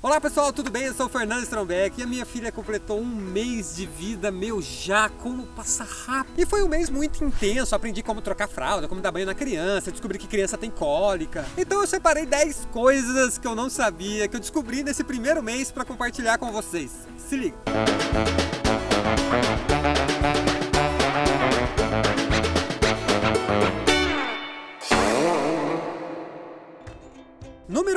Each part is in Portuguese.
Olá pessoal, tudo bem? Eu sou o Fernando Strombeck e a minha filha completou um mês de vida, meu já, como passa rápido. E foi um mês muito intenso, aprendi como trocar fralda, como dar banho na criança, descobri que criança tem cólica. Então eu separei 10 coisas que eu não sabia, que eu descobri nesse primeiro mês para compartilhar com vocês. Se liga!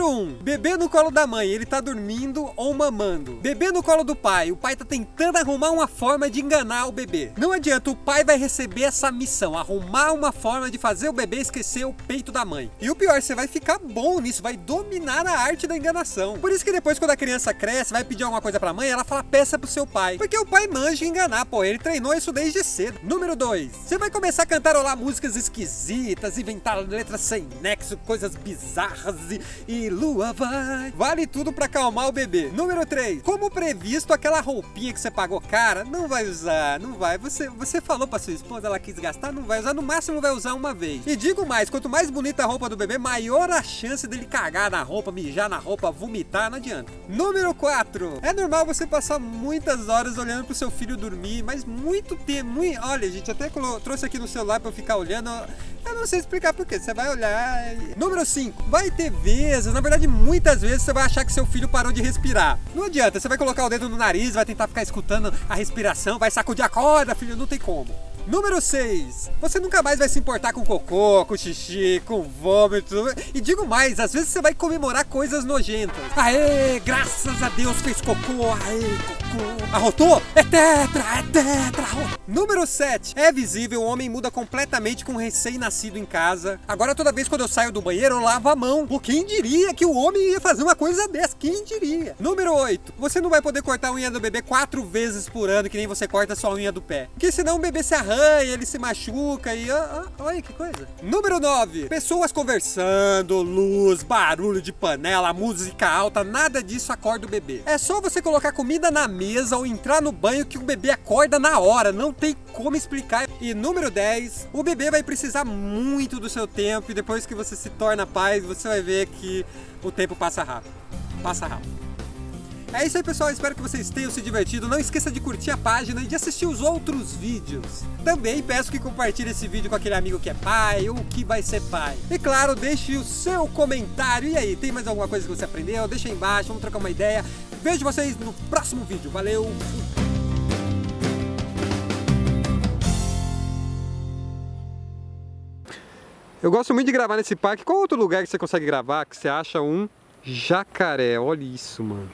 Número 1. Um, bebê no colo da mãe, ele tá dormindo ou mamando. Bebê no colo do pai, o pai tá tentando arrumar uma forma de enganar o bebê. Não adianta, o pai vai receber essa missão, arrumar uma forma de fazer o bebê esquecer o peito da mãe. E o pior, você vai ficar bom nisso, vai dominar a arte da enganação. Por isso que depois quando a criança cresce, vai pedir alguma coisa pra mãe, ela fala peça pro seu pai. Porque o pai manja enganar, pô, ele treinou isso desde cedo. Número 2. Você vai começar a cantarolar músicas esquisitas, inventar letras sem nexo, coisas bizarras e e lua vai. Vale tudo para acalmar o bebê. Número 3. Como previsto, aquela roupinha que você pagou cara, não vai usar, não vai. Você, você falou para sua esposa, ela quis gastar, não vai usar, no máximo vai usar uma vez. E digo mais, quanto mais bonita a roupa do bebê, maior a chance dele cagar na roupa, mijar na roupa, vomitar, não adianta. Número 4. É normal você passar muitas horas olhando pro seu filho dormir, mas muito tempo, muito... olha, gente, até trouxe aqui no celular para eu ficar olhando. Eu não sei explicar por quê. Você vai olhar. E... Número 5. Vai ter vezes, na verdade, muitas vezes você vai achar que seu filho parou de respirar. Não adianta, você vai colocar o dedo no nariz, vai tentar ficar escutando a respiração, vai sacudir a corda, filho, não tem como. Número 6. Você nunca mais vai se importar com cocô, com xixi, com vômito. E digo mais, às vezes você vai comemorar coisas nojentas. Aê, graças a Deus fez cocô. Aê, cocô. Arrotou? É tetra, é tetra. Número 7. É visível, o homem muda completamente com um recém-nascido em casa. Agora toda vez quando eu saio do banheiro, eu lavo a mão. Pô, quem diria que o homem ia fazer uma coisa dessa? Quem diria? Número 8. Você não vai poder cortar a unha do bebê quatro vezes por ano, que nem você corta a sua unha do pé. Porque senão o bebê se arranca arranha, ele se machuca e. Ah, ah, olha que coisa. Número 9. Pessoas conversando, luz, barulho de panela, música alta, nada disso acorda o bebê. É só você colocar comida na mesa ou entrar no banho que o bebê acorda na hora. Não tem como explicar. E número 10. O bebê vai precisar muito do seu tempo e depois que você se torna pai, você vai ver que o tempo passa rápido. Passa rápido. É isso aí, pessoal. Espero que vocês tenham se divertido. Não esqueça de curtir a página e de assistir os outros vídeos. Também peço que compartilhe esse vídeo com aquele amigo que é pai ou que vai ser pai. E claro, deixe o seu comentário. E aí, tem mais alguma coisa que você aprendeu? Deixa aí embaixo, vamos trocar uma ideia. Vejo vocês no próximo vídeo. Valeu! Eu gosto muito de gravar nesse parque. Qual outro lugar que você consegue gravar que você acha um jacaré? Olha isso, mano.